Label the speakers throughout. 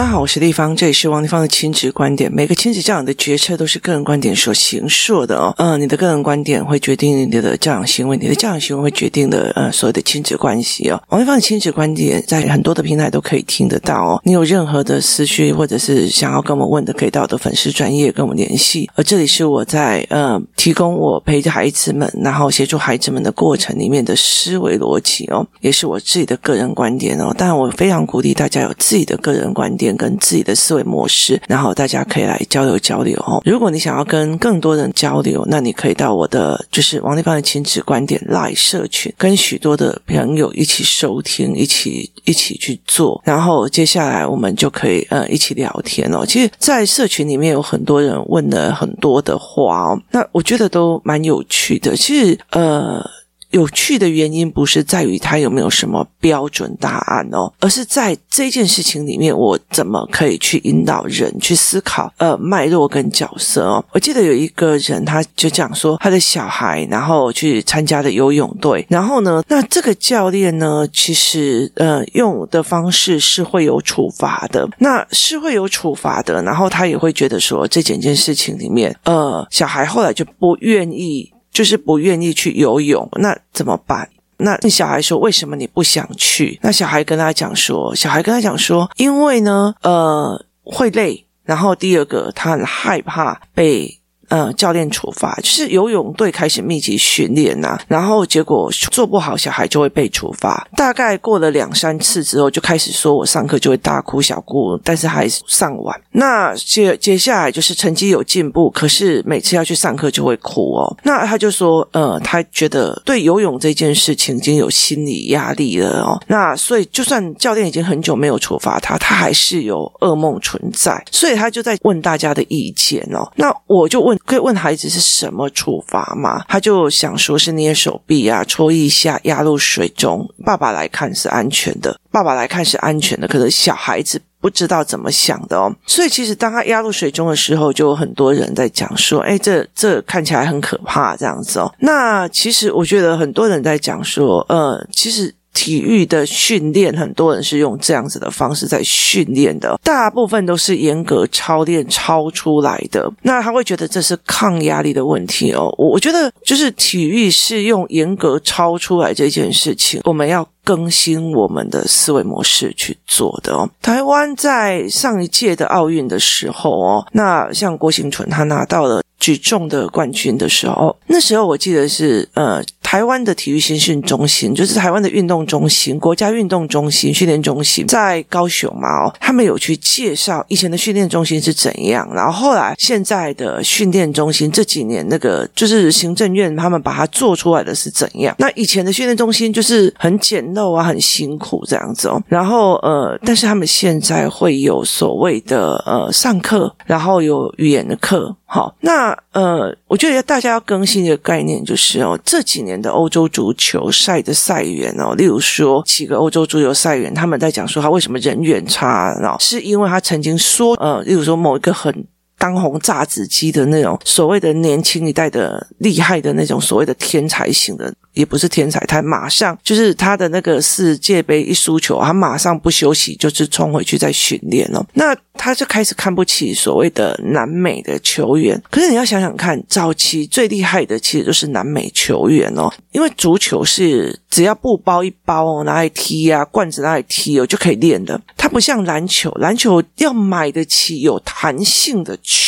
Speaker 1: 大家好，我是丽芳，这里是王丽芳的亲子观点。每个亲子教养的决策都是个人观点所形塑的哦。嗯，你的个人观点会决定你的教养行为，你的教养行为会决定的呃所有的亲子关系哦。王丽芳的亲子观点在很多的平台都可以听得到哦。你有任何的思绪或者是想要跟我们问的，可以到我的粉丝专页跟我们联系。而这里是我在呃提供我陪着孩子们，然后协助孩子们的过程里面的思维逻辑哦，也是我自己的个人观点哦。当然，我非常鼓励大家有自己的个人观点。跟自己的思维模式，然后大家可以来交流交流哦。如果你想要跟更多人交流，那你可以到我的就是王立芳的亲子观点 Live 社群，跟许多的朋友一起收听，一起一起去做。然后接下来我们就可以呃一起聊天哦。其实，在社群里面有很多人问了很多的话哦，那我觉得都蛮有趣的。其实呃。有趣的原因不是在于他有没有什么标准答案哦，而是在这件事情里面，我怎么可以去引导人去思考呃脉络跟角色哦。我记得有一个人，他就讲说他的小孩，然后去参加了游泳队，然后呢，那这个教练呢，其实呃用的方式是会有处罚的，那是会有处罚的，然后他也会觉得说这整件事情里面，呃，小孩后来就不愿意。就是不愿意去游泳，那怎么办？那小孩说：“为什么你不想去？”那小孩跟他讲说：“小孩跟他讲说，因为呢，呃，会累。然后第二个，他很害怕被。”呃，教练处罚就是游泳队开始密集训练呐、啊，然后结果做不好，小孩就会被处罚。大概过了两三次之后，就开始说我上课就会大哭小哭，但是还上完。那接接下来就是成绩有进步，可是每次要去上课就会哭哦。那他就说，呃，他觉得对游泳这件事情已经有心理压力了哦。那所以就算教练已经很久没有处罚他，他还是有噩梦存在。所以他就在问大家的意见哦。那我就问。可以问孩子是什么处罚吗？他就想说是捏手臂啊，戳一下，压入水中。爸爸来看是安全的，爸爸来看是安全的。可是小孩子不知道怎么想的哦。所以其实当他压入水中的时候，就有很多人在讲说：“哎，这这看起来很可怕，这样子哦。”那其实我觉得很多人在讲说：“呃，其实。”体育的训练，很多人是用这样子的方式在训练的，大部分都是严格操练操出来的。那他会觉得这是抗压力的问题哦。我我觉得就是体育是用严格操出来这件事情，我们要更新我们的思维模式去做的哦。台湾在上一届的奥运的时候哦，那像郭婞淳他拿到了举重的冠军的时候，那时候我记得是呃。台湾的体育新训中心，就是台湾的运动中心、国家运动中心训练中心，在高雄嘛，哦，他们有去介绍以前的训练中心是怎样，然后后来现在的训练中心这几年那个就是行政院他们把它做出来的是怎样？那以前的训练中心就是很简陋啊，很辛苦这样子哦。然后呃，但是他们现在会有所谓的呃上课，然后有语言的课。好，那呃，我觉得大家要更新一个概念，就是哦，这几年的欧洲足球赛的赛员哦，例如说几个欧洲足球赛员，他们在讲说他为什么人缘差，然后是因为他曾经说，呃，例如说某一个很当红炸子鸡的那种所谓的年轻一代的厉害的那种所谓的天才型的。也不是天才，他马上就是他的那个世界杯一输球，他马上不休息，就是冲回去再训练了。那他就开始看不起所谓的南美的球员。可是你要想想看，早期最厉害的其实就是南美球员哦，因为足球是只要布包一包哦，拿来踢啊，罐子拿来踢哦就可以练的。它不像篮球，篮球要买得起有弹性的球，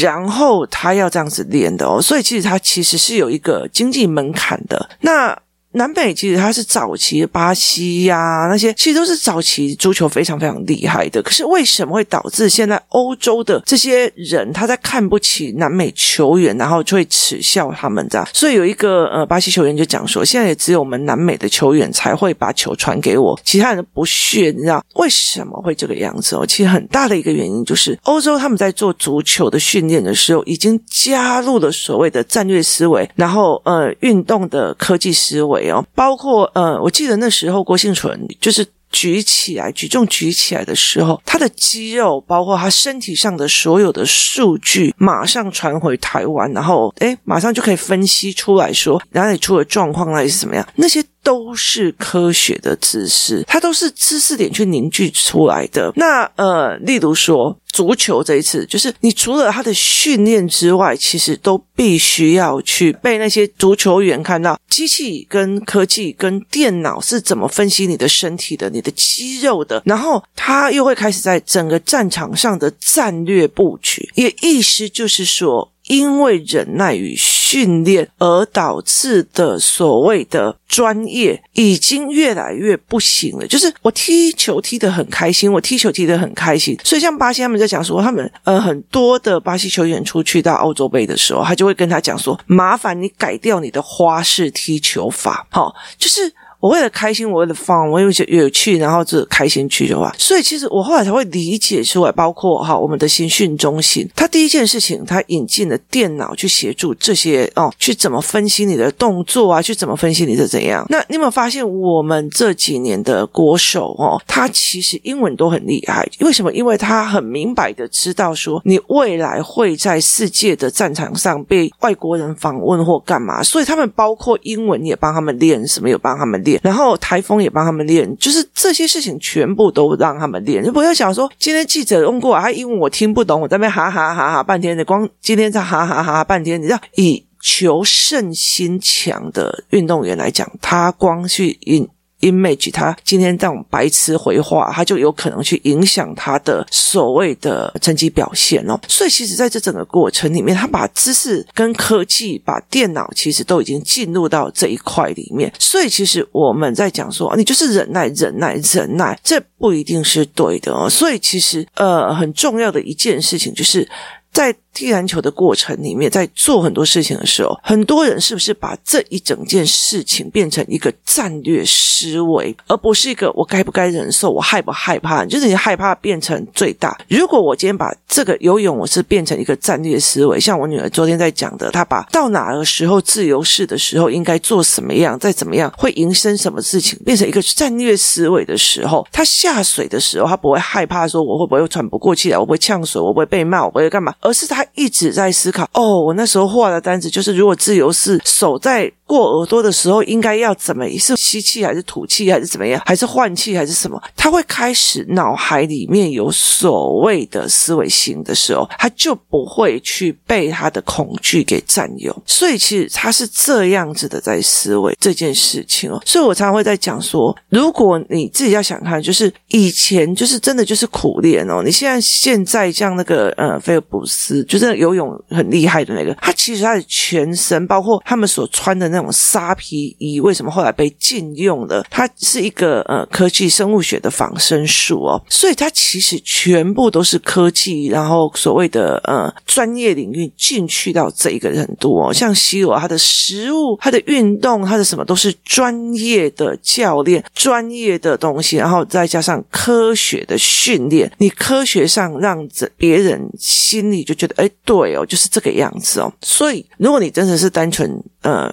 Speaker 1: 然后他要这样子练的哦。所以其实他其实是有一个经济门槛的。那南美其实它是早期的巴西呀、那些其实都是早期足球非常非常厉害的。可是为什么会导致现在欧洲的这些人他在看不起南美球员，然后就会耻笑他们这样？所以有一个呃巴西球员就讲说，现在也只有我们南美的球员才会把球传给我，其他人不屑。你知道为什么会这个样子哦？其实很大的一个原因就是欧洲他们在做足球的训练的时候，已经加入了所谓的战略思维，然后呃运动的科技思维。包括呃，我记得那时候郭兴纯就是举起来举重举起来的时候，他的肌肉，包括他身体上的所有的数据，马上传回台湾，然后诶马上就可以分析出来说哪里出了状况，哪里是怎么样，那些都是科学的知识，它都是知识点去凝聚出来的。那呃，例如说足球这一次，就是你除了他的训练之外，其实都必须要去被那些足球员看到机器跟科技跟电脑是怎么分析你的身体的、你的肌肉的，然后他又会开始在整个战场上的战略布局，也意思就是说。因为忍耐与训练而导致的所谓的专业，已经越来越不行了。就是我踢球踢得很开心，我踢球踢得很开心。所以像巴西他们在讲说，他们呃很多的巴西球员出去到欧洲杯的时候，他就会跟他讲说：麻烦你改掉你的花式踢球法。好，就是。我为了开心，我为了放，我有些有趣，然后就开心去的话，所以其实我后来才会理解出来，包括哈我们的新训中心，他第一件事情，他引进了电脑去协助这些哦，去怎么分析你的动作啊，去怎么分析你的怎样。那你有没有发现，我们这几年的国手哦，他其实英文都很厉害，为什么？因为他很明白的知道说，你未来会在世界的战场上被外国人访问或干嘛，所以他们包括英文也帮他们练，什么有帮他们练。然后台风也帮他们练，就是这些事情全部都让他们练。就不要想说今天记者问过，他英文我听不懂，我在那边哈哈哈哈半天你，光今天在哈哈哈哈半天。你知道，以求胜心强的运动员来讲，他光去运。image，他今天这种白痴回话，他就有可能去影响他的所谓的成绩表现哦。所以，其实在这整个过程里面，他把知识跟科技、把电脑，其实都已经进入到这一块里面。所以，其实我们在讲说，你就是忍耐、忍耐、忍耐，这不一定是对的哦。所以，其实呃，很重要的一件事情就是。在踢篮球的过程里面，在做很多事情的时候，很多人是不是把这一整件事情变成一个战略思维，而不是一个我该不该忍受，我害不害怕？就是你害怕变成最大。如果我今天把这个游泳，我是变成一个战略思维，像我女儿昨天在讲的，她把到哪个时候自由式的时候应该做什么样，再怎么样会延伸什么事情，变成一个战略思维的时候，她下水的时候，她不会害怕说我会不会喘不过气来，我不会呛水，我不会被骂，我不会干嘛。而是她他一直在思考哦，我那时候画的单子就是，如果自由式手在过耳朵的时候，应该要怎么？是吸气还是吐气，还是怎么样？还是换气还是什么？他会开始脑海里面有所谓的思维型的时候，他就不会去被他的恐惧给占有。所以其实他是这样子的在思维这件事情哦。所以我常常会在讲说，如果你自己要想看，就是以前就是真的就是苦练哦。你现在现在像那个呃菲尔普斯，就是游泳很厉害的那个，他其实他的全身，包括他们所穿的那种纱皮衣，为什么后来被禁用了？它是一个呃科技生物学的仿生术哦，所以它其实全部都是科技，然后所谓的呃专业领域进去到这一个程度哦。像西罗，他的食物、他的运动、他的什么都是专业的教练、专业的东西，然后再加上科学的训练，你科学上让着别人心里就觉得。哎，对哦，就是这个样子哦。所以，如果你真的是单纯呃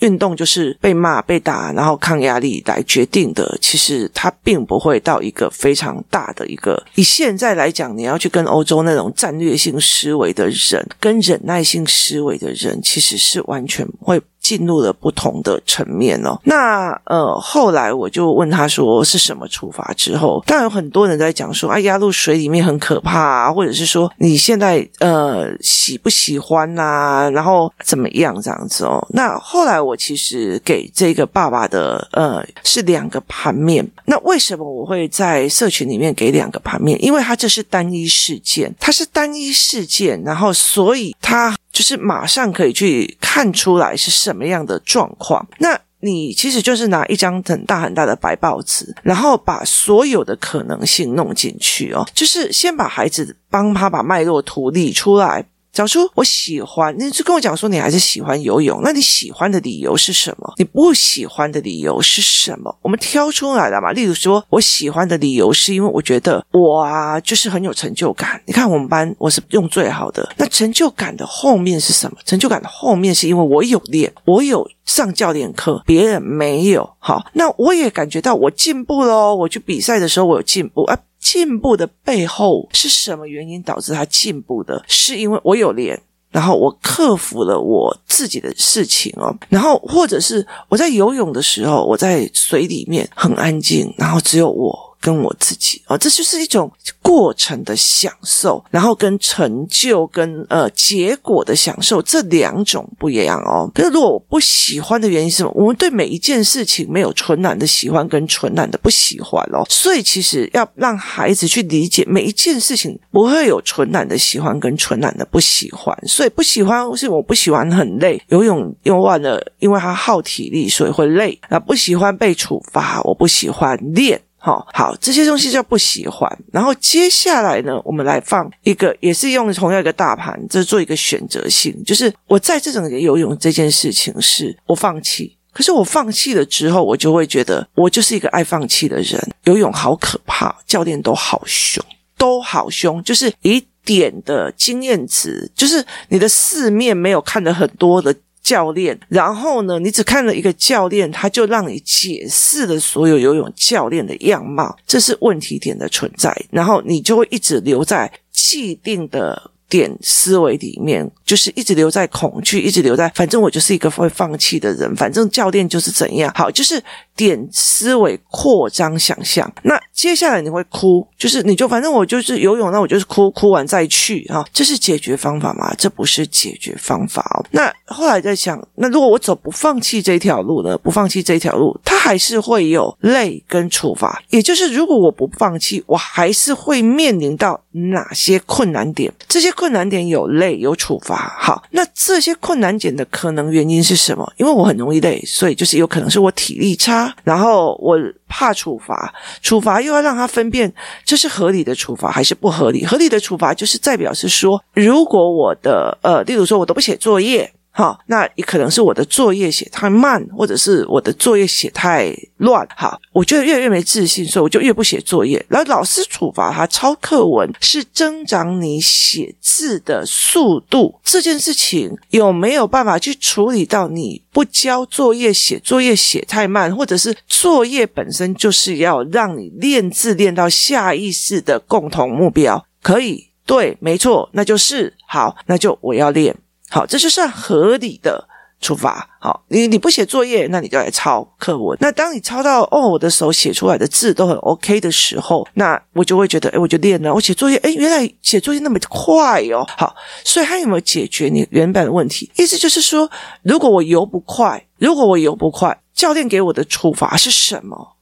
Speaker 1: 运动，就是被骂、被打，然后抗压力来决定的，其实它并不会到一个非常大的一个。以现在来讲，你要去跟欧洲那种战略性思维的人，跟忍耐性思维的人，其实是完全会。进入了不同的层面哦。那呃，后来我就问他说是什么处罚之后，当然有很多人在讲说，啊，压入水里面很可怕啊，或者是说你现在呃喜不喜欢呐、啊，然后怎么样这样子哦。那后来我其实给这个爸爸的呃是两个盘面。那为什么我会在社群里面给两个盘面？因为他这是单一事件，它是单一事件，然后所以他。就是马上可以去看出来是什么样的状况。那你其实就是拿一张很大很大的白报纸，然后把所有的可能性弄进去哦。就是先把孩子帮他把脉络图理出来。找出我喜欢，你就跟我讲说你还是喜欢游泳，那你喜欢的理由是什么？你不喜欢的理由是什么？我们挑出来了嘛。例如说，我喜欢的理由是因为我觉得我啊，就是很有成就感。你看我们班我是用最好的，那成就感的后面是什么？成就感的后面是因为我有练，我有上教练课，别人没有。好，那我也感觉到我进步了哦。我去比赛的时候，我有进步啊。进步的背后是什么原因导致他进步的？是因为我有练，然后我克服了我自己的事情哦，然后或者是我在游泳的时候，我在水里面很安静，然后只有我。跟我自己啊，这就是一种过程的享受，然后跟成就跟呃结果的享受这两种不一样哦。可是如果我不喜欢的原因是什么？我们对每一件事情没有纯然的喜欢跟纯然的不喜欢哦。所以其实要让孩子去理解每一件事情不会有纯然的喜欢跟纯然的不喜欢。所以不喜欢是我不喜欢很累，游泳游完了，因为它耗体力，所以会累。啊，不喜欢被处罚，我不喜欢练。好好，这些东西叫不喜欢。然后接下来呢，我们来放一个，也是用同样一个大盘，这做一个选择性，就是我在这种游泳这件事情是我放弃。可是我放弃了之后，我就会觉得我就是一个爱放弃的人。游泳好可怕，教练都好凶，都好凶，就是一点的经验值，就是你的四面没有看的很多的。教练，然后呢，你只看了一个教练，他就让你解释了所有游泳教练的样貌，这是问题点的存在，然后你就会一直留在既定的。点思维里面就是一直留在恐惧，一直留在反正我就是一个会放弃的人，反正教练就是怎样好，就是点思维扩张想象。那接下来你会哭，就是你就反正我就是游泳，那我就是哭，哭完再去哈，这是解决方法吗？这不是解决方法哦。那后来在想，那如果我走不放弃这条路呢？不放弃这条路，它还是会有累跟处罚。也就是如果我不放弃，我还是会面临到哪些困难点？这些。困难点有累有处罚，好，那这些困难点的可能原因是什么？因为我很容易累，所以就是有可能是我体力差，然后我怕处罚，处罚又要让他分辨这是合理的处罚还是不合理。合理的处罚就是代表是说，如果我的呃，例如说我都不写作业。好，那也可能是我的作业写太慢，或者是我的作业写太乱。好，我觉得越来越没自信，所以我就越不写作业。然后老师处罚他抄课文，是增长你写字的速度。这件事情有没有办法去处理到你不交作业、写作业写太慢，或者是作业本身就是要让你练字练到下意识的共同目标？可以，对，没错，那就是好，那就我要练。好，这就算合理的处罚。好，你你不写作业，那你就来抄课文。那当你抄到哦，我的手写出来的字都很 OK 的时候，那我就会觉得，诶，我就练了。我写作业，诶，原来写作业那么快哦。好，所以他有没有解决你原本的问题？意思就是说，如果我游不快，如果我游不快，教练给我的处罚是什么？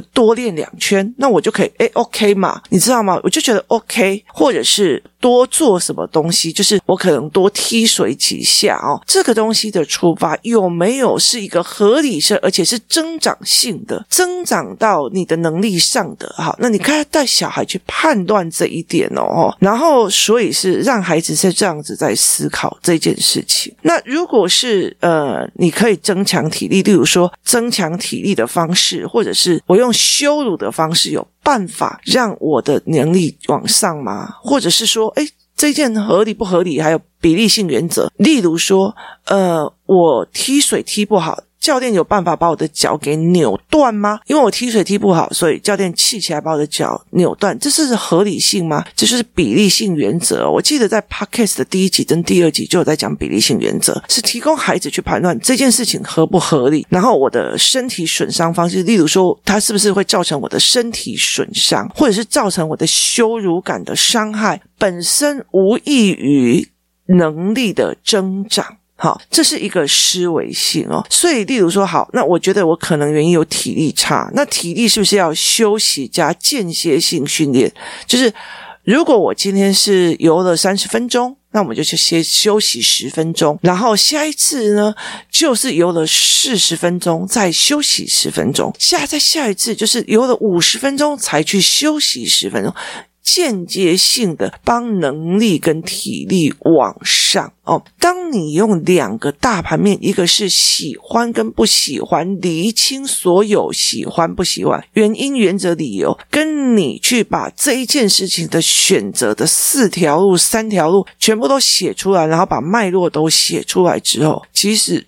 Speaker 1: 多练两圈，那我就可以诶 OK 嘛？你知道吗？我就觉得 OK，或者是多做什么东西，就是我可能多踢水几下哦。这个东西的出发有没有是一个合理性，而且是增长性的，增长到你的能力上的？好，那你看带小孩去判断这一点哦。然后，所以是让孩子是这样子在思考这件事情。那如果是呃，你可以增强体力，例如说增强体力的方式，或者是我用。用羞辱的方式有办法让我的能力往上吗？或者是说，哎，这件合理不合理？还有比例性原则，例如说，呃，我踢水踢不好。教练有办法把我的脚给扭断吗？因为我踢水踢不好，所以教练气起来把我的脚扭断，这是合理性吗？这就是比例性原则。我记得在 Podcast 的第一集跟第二集就有在讲比例性原则，是提供孩子去判断这件事情合不合理。然后我的身体损伤方式，例如说，它是不是会造成我的身体损伤，或者是造成我的羞辱感的伤害，本身无异于能力的增长。好，这是一个思维性哦。所以，例如说，好，那我觉得我可能原因有体力差，那体力是不是要休息加间歇性训练？就是如果我今天是游了三十分钟，那我们就去先休息十分钟，然后下一次呢，就是游了四十分钟，再休息十分钟，下再下一次就是游了五十分钟才去休息十分钟。间接性的帮能力跟体力往上哦。当你用两个大盘面，一个是喜欢跟不喜欢，厘清所有喜欢不喜欢原因、原则、理由，跟你去把这一件事情的选择的四条路、三条路全部都写出来，然后把脉络都写出来之后，其实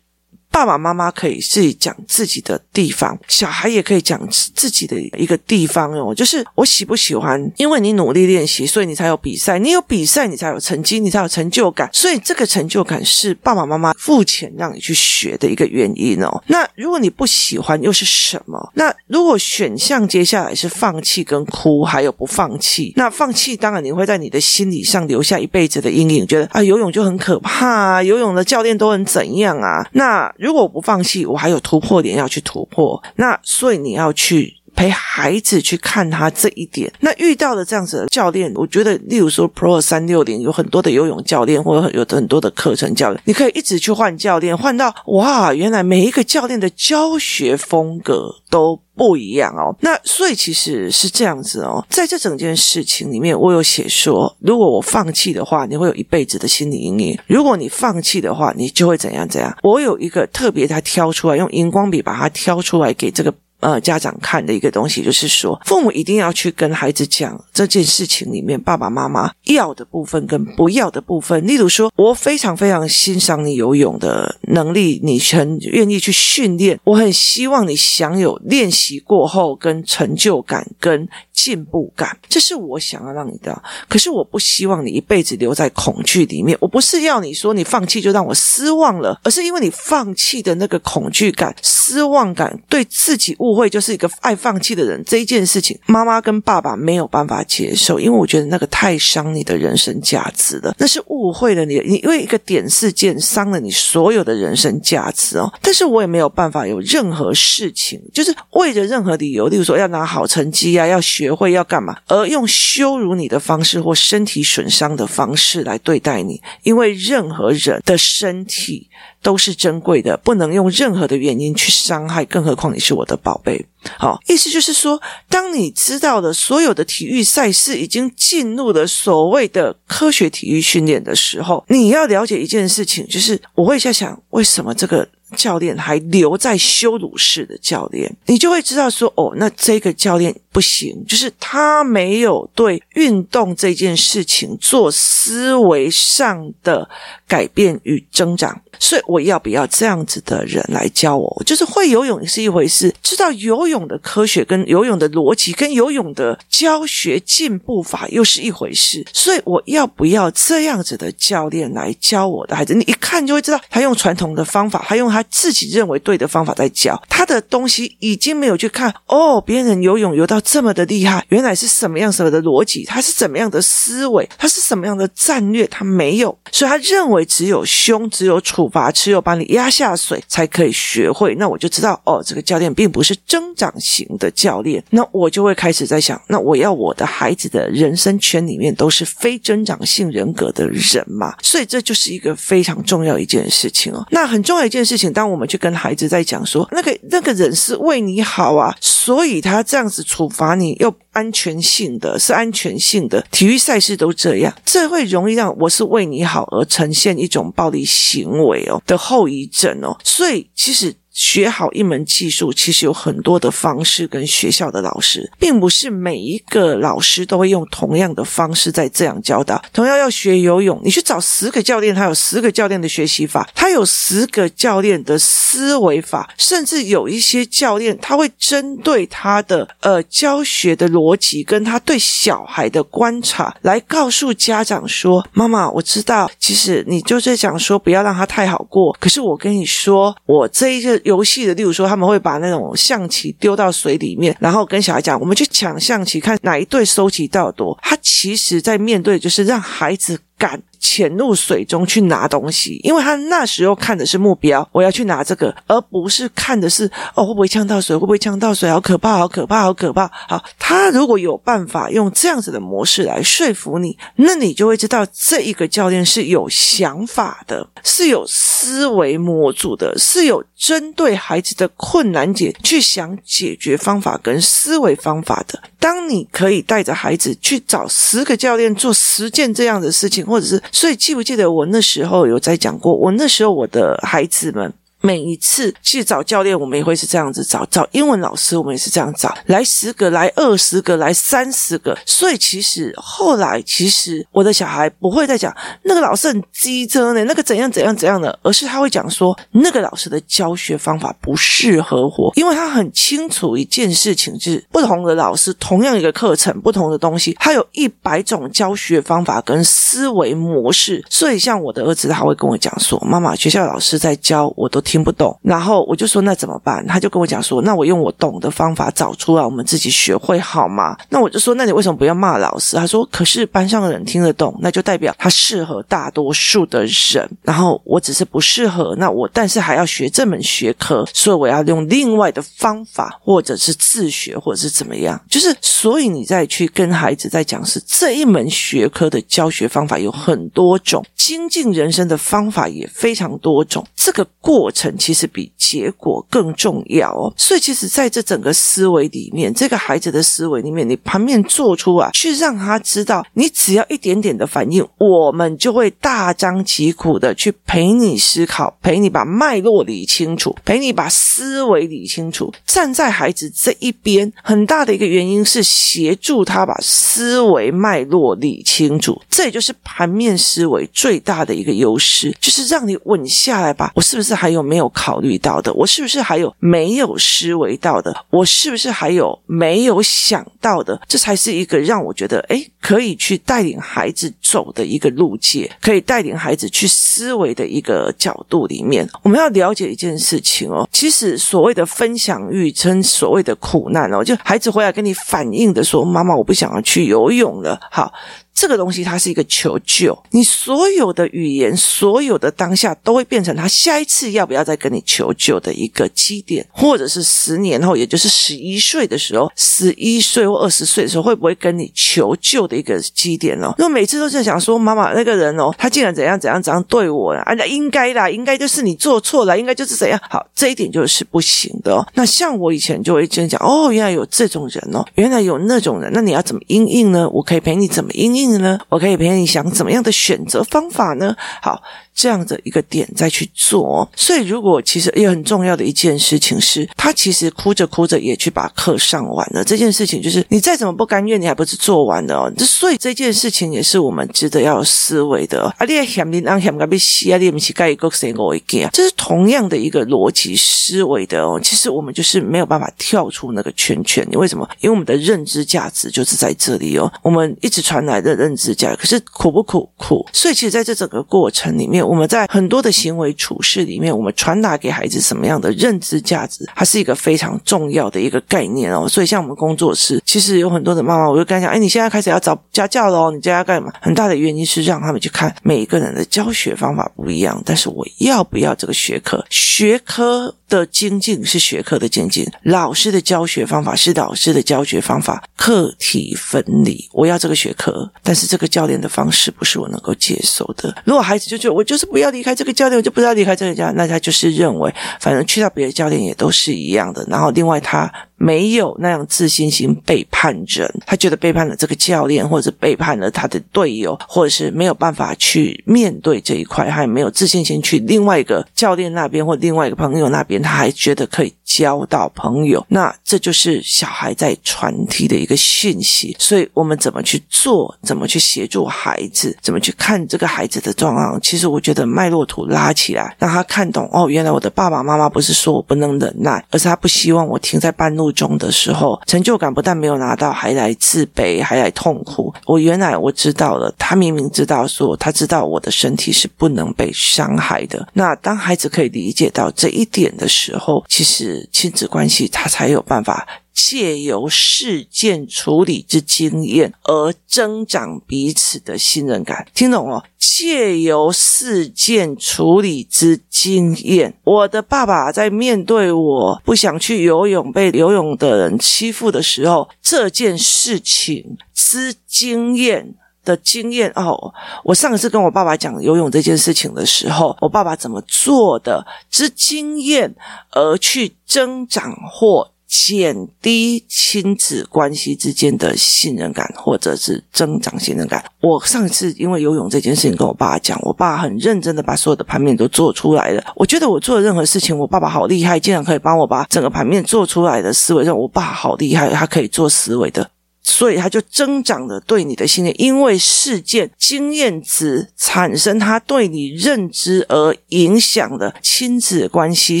Speaker 1: 爸爸妈妈可以自己讲自己的地方，小孩也可以讲自己的一个地方哦。就是我喜不喜欢，因为你努力练习，所以你才有比赛，你有比赛，你才有成绩，你才有成就感。所以这个成就感是爸爸妈妈付钱让你去学的一个原因哦。那如果你不喜欢，又是什么？那如果选项接下来是放弃跟哭，还有不放弃，那放弃当然你会在你的心理上留下一辈子的阴影，觉得啊游泳就很可怕啊，游泳的教练都很怎样啊？那如果我不放弃，我还有突破点要去突破，那所以你要去。陪孩子去看他这一点，那遇到的这样子的教练，我觉得，例如说 Pro 三六零有很多的游泳教练，或者有很多的课程教练，你可以一直去换教练，换到哇，原来每一个教练的教学风格都不一样哦。那所以其实是这样子哦，在这整件事情里面，我有写说，如果我放弃的话，你会有一辈子的心理阴影；如果你放弃的话，你就会怎样怎样。我有一个特别，他挑出来用荧光笔把它挑出来给这个。呃，家长看的一个东西就是说，父母一定要去跟孩子讲这件事情里面爸爸妈妈要的部分跟不要的部分。例如说，我非常非常欣赏你游泳的能力，你很愿意去训练，我很希望你享有练习过后跟成就感跟进步感，这是我想要让你的。可是我不希望你一辈子留在恐惧里面。我不是要你说你放弃就让我失望了，而是因为你放弃的那个恐惧感、失望感，对自己误会就是一个爱放弃的人这一件事情，妈妈跟爸爸没有办法接受，因为我觉得那个太伤你的人生价值了，那是误会了你，你因为一个点事件伤了你所有的人生价值哦。但是我也没有办法有任何事情，就是为着任何理由，例如说要拿好成绩啊，要学会要干嘛，而用羞辱你的方式或身体损伤的方式来对待你，因为任何人的身体。都是珍贵的，不能用任何的原因去伤害，更何况你是我的宝贝。好，意思就是说，当你知道了所有的体育赛事已经进入了所谓的科学体育训练的时候，你要了解一件事情，就是我会在想，为什么这个教练还留在羞辱式的教练？你就会知道说，哦，那这个教练不行，就是他没有对运动这件事情做思维上的改变与增长。所以我要不要这样子的人来教我？就是会游泳是一回事，知道游泳的科学跟游泳的逻辑跟游泳的教学进步法又是一回事。所以我要不要这样子的教练来教我的孩子？你一看就会知道，他用传统的方法，他用他自己认为对的方法在教。他的东西已经没有去看哦，别人游泳游到这么的厉害，原来是什么样什么的逻辑，他是怎么样的思维，他是什么样的战略，他没有，所以他认为只有凶，只有处。罚，只有把你压下水才可以学会，那我就知道哦，这个教练并不是增长型的教练，那我就会开始在想，那我要我的孩子的人生圈里面都是非增长性人格的人嘛，所以这就是一个非常重要一件事情哦。那很重要一件事情，当我们去跟孩子在讲说，那个那个人是为你好啊，所以他这样子处罚你又。安全性的，是安全性的，体育赛事都这样，这会容易让我是为你好而呈现一种暴力行为哦的后遗症哦，所以其实。学好一门技术，其实有很多的方式，跟学校的老师，并不是每一个老师都会用同样的方式在这样教导。同样要学游泳，你去找十个教练，他有十个教练的学习法，他有十个教练的思维法，甚至有一些教练他会针对他的呃教学的逻辑，跟他对小孩的观察，来告诉家长说：“妈妈，我知道，其实你就是想说不要让他太好过，可是我跟你说，我这一个。”游戏的，例如说，他们会把那种象棋丢到水里面，然后跟小孩讲：“我们去抢象棋，看哪一队收集到多。”他其实在面对，就是让孩子敢。潜入水中去拿东西，因为他那时候看的是目标，我要去拿这个，而不是看的是哦会不会呛到水，会不会呛到水，好可怕，好可怕，好可怕。好，他如果有办法用这样子的模式来说服你，那你就会知道这一个教练是有想法的，是有思维模组的，是有针对孩子的困难点去想解决方法跟思维方法的。当你可以带着孩子去找十个教练做十件这样的事情，或者是。所以记不记得我那时候有在讲过？我那时候我的孩子们每一次去找教练，我们也会是这样子找；找英文老师，我们也是这样找。来十个，来二十个，来三十个。所以其实后来，其实我的小孩不会再讲那个老师很机车呢，那个怎样怎样怎样的，而是他会讲说那个老师的教学方法不适合我，因为他很清楚一件事情，就是不同的老师，同样一个课程，不同的东西，他有一百种教学方法跟思维模式。所以像我的儿子，他会跟我讲说：“妈妈，学校老师在教，我都。”听不懂，然后我就说那怎么办？他就跟我讲说，那我用我懂的方法找出来，我们自己学会好吗？那我就说，那你为什么不要骂老师？他说，可是班上的人听得懂，那就代表他适合大多数的人。然后我只是不适合，那我但是还要学这门学科，所以我要用另外的方法，或者是自学，或者是怎么样？就是所以你再去跟孩子在讲是这一门学科的教学方法有很多种，精进人生的方法也非常多种，这个过程。成其实比结果更重要哦，所以其实在这整个思维里面，这个孩子的思维里面，你盘面做出啊，去让他知道，你只要一点点的反应，我们就会大张旗鼓的去陪你思考，陪你把脉络理清楚，陪你把思维理清楚。站在孩子这一边，很大的一个原因是协助他把思维脉络理清楚，这也就是盘面思维最大的一个优势，就是让你稳下来吧。我是不是还有？没有考虑到的，我是不是还有没有思维到的？我是不是还有没有想到的？这才是一个让我觉得，诶，可以去带领孩子走的一个路径，可以带领孩子去思维的一个角度里面。我们要了解一件事情哦，其实所谓的分享欲，称所谓的苦难哦，就孩子回来跟你反映的说：“妈妈，我不想要去游泳了。”好。这个东西它是一个求救，你所有的语言，所有的当下都会变成他下一次要不要再跟你求救的一个基点，或者是十年后，也就是十一岁的时候，十一岁或二十岁的时候，会不会跟你求救的一个基点哦？如果每次都在想说，妈妈那个人哦，他竟然怎样怎样怎样对我啊，那应该啦，应该就是你做错了，应该就是怎样？好，这一点就是不行的哦。那像我以前就会这样讲，哦，原来有这种人哦，原来有那种人，那你要怎么应应呢？我可以陪你怎么应应呢？我可以陪你想怎么样的选择方法呢？好。这样的一个点再去做，所以如果其实也很重要的一件事情是，他其实哭着哭着也去把课上完了。这件事情就是你再怎么不甘愿，你还不是做完的哦。所以这件事情也是我们值得要有思维的。啊，你嫌你让嫌个被洗啊，你不是该一个谁我一个啊？这是同样的一个逻辑思维的哦。其实我们就是没有办法跳出那个圈圈。你为什么？因为我们的认知价值就是在这里哦。我们一直传来的认知价值，可是苦不苦？苦。所以其实在这整个过程里面。我们在很多的行为处事里面，我们传达给孩子什么样的认知价值，它是一个非常重要的一个概念哦。所以，像我们工作室，其实有很多的妈妈，我就跟他讲：“哎，你现在开始要找家教了哦，你家要干嘛？”很大的原因是让他们去看每一个人的教学方法不一样，但是我要不要这个学科？学科的精进是学科的精进，老师的教学方法是老师的教学方法，课题分离。我要这个学科，但是这个教练的方式不是我能够接受的。如果孩子就觉得我就是不要离开这个教练，我就不要离开这个教练，那他就是认为反正去到别的教练也都是一样的。然后另外他。没有那样自信心，背叛人，他觉得背叛了这个教练，或者背叛了他的队友，或者是没有办法去面对这一块，还没有自信心去另外一个教练那边或另外一个朋友那边，他还觉得可以交到朋友。那这就是小孩在传递的一个讯息。所以我们怎么去做，怎么去协助孩子，怎么去看这个孩子的状况？其实我觉得脉络图拉起来，让他看懂哦，原来我的爸爸妈妈不是说我不能忍耐，而是他不希望我停在半路。中的时候，成就感不但没有拿到，还来自卑，还来痛苦。我原来我知道了，他明明知道说，他知道我的身体是不能被伤害的。那当孩子可以理解到这一点的时候，其实亲子关系他才有办法。借由事件处理之经验而增长彼此的信任感，听懂哦？借由事件处理之经验，我的爸爸在面对我不想去游泳、被游泳的人欺负的时候，这件事情之经验的经验哦。我上次跟我爸爸讲游泳这件事情的时候，我爸爸怎么做的之经验而去增长或。减低亲子关系之间的信任感，或者是增长信任感。我上次因为游泳这件事情跟我爸讲，我爸很认真的把所有的盘面都做出来了。我觉得我做任何事情，我爸爸好厉害，竟然可以帮我把整个盘面做出来的思维，让我爸好厉害，他可以做思维的。所以他就增长了对你的信任，因为事件经验值产生，他对你认知而影响的亲子关系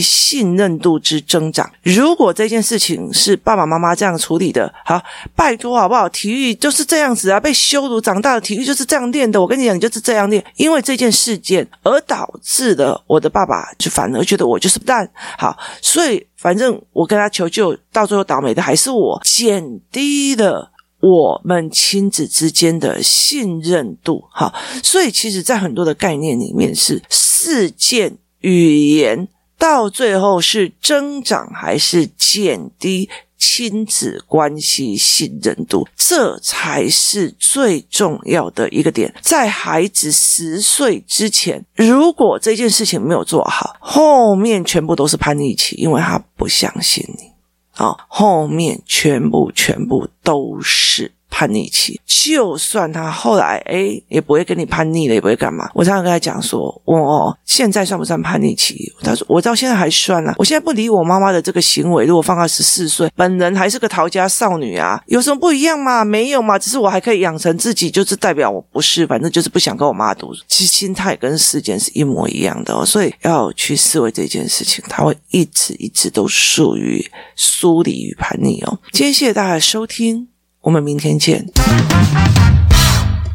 Speaker 1: 信任度之增长。如果这件事情是爸爸妈妈这样处理的，好，拜托好不好？体育就是这样子啊，被羞辱长大的体育就是这样练的。我跟你讲，你就是这样练，因为这件事件而导致的，我的爸爸就反而觉得我就是蛋。好，所以反正我跟他求救，到最后倒霉的还是我，减低了。我们亲子之间的信任度，哈，所以其实，在很多的概念里面，是事件语言到最后是增长还是减低亲子关系信任度，这才是最重要的一个点。在孩子十岁之前，如果这件事情没有做好，后面全部都是叛逆期，因为他不相信你。啊，后面全部全部都是叛逆期，就算他后来诶也不会跟你叛逆了，也不会干嘛。我常常跟他讲说，我，现在算不算叛逆期？他说我到现在还算啊。我现在不理我妈妈的这个行为，如果放到十四岁，本人还是个逃家少女啊，有什么不一样吗？没有嘛，只是我还可以养成自己，就是代表我不是，反正就是不想跟我妈读。其实心态跟事件是一模一样的哦，所以要去思维这件事情，它会一直一直都属于疏离与叛逆哦。今天谢谢大家的收听。我们明天见。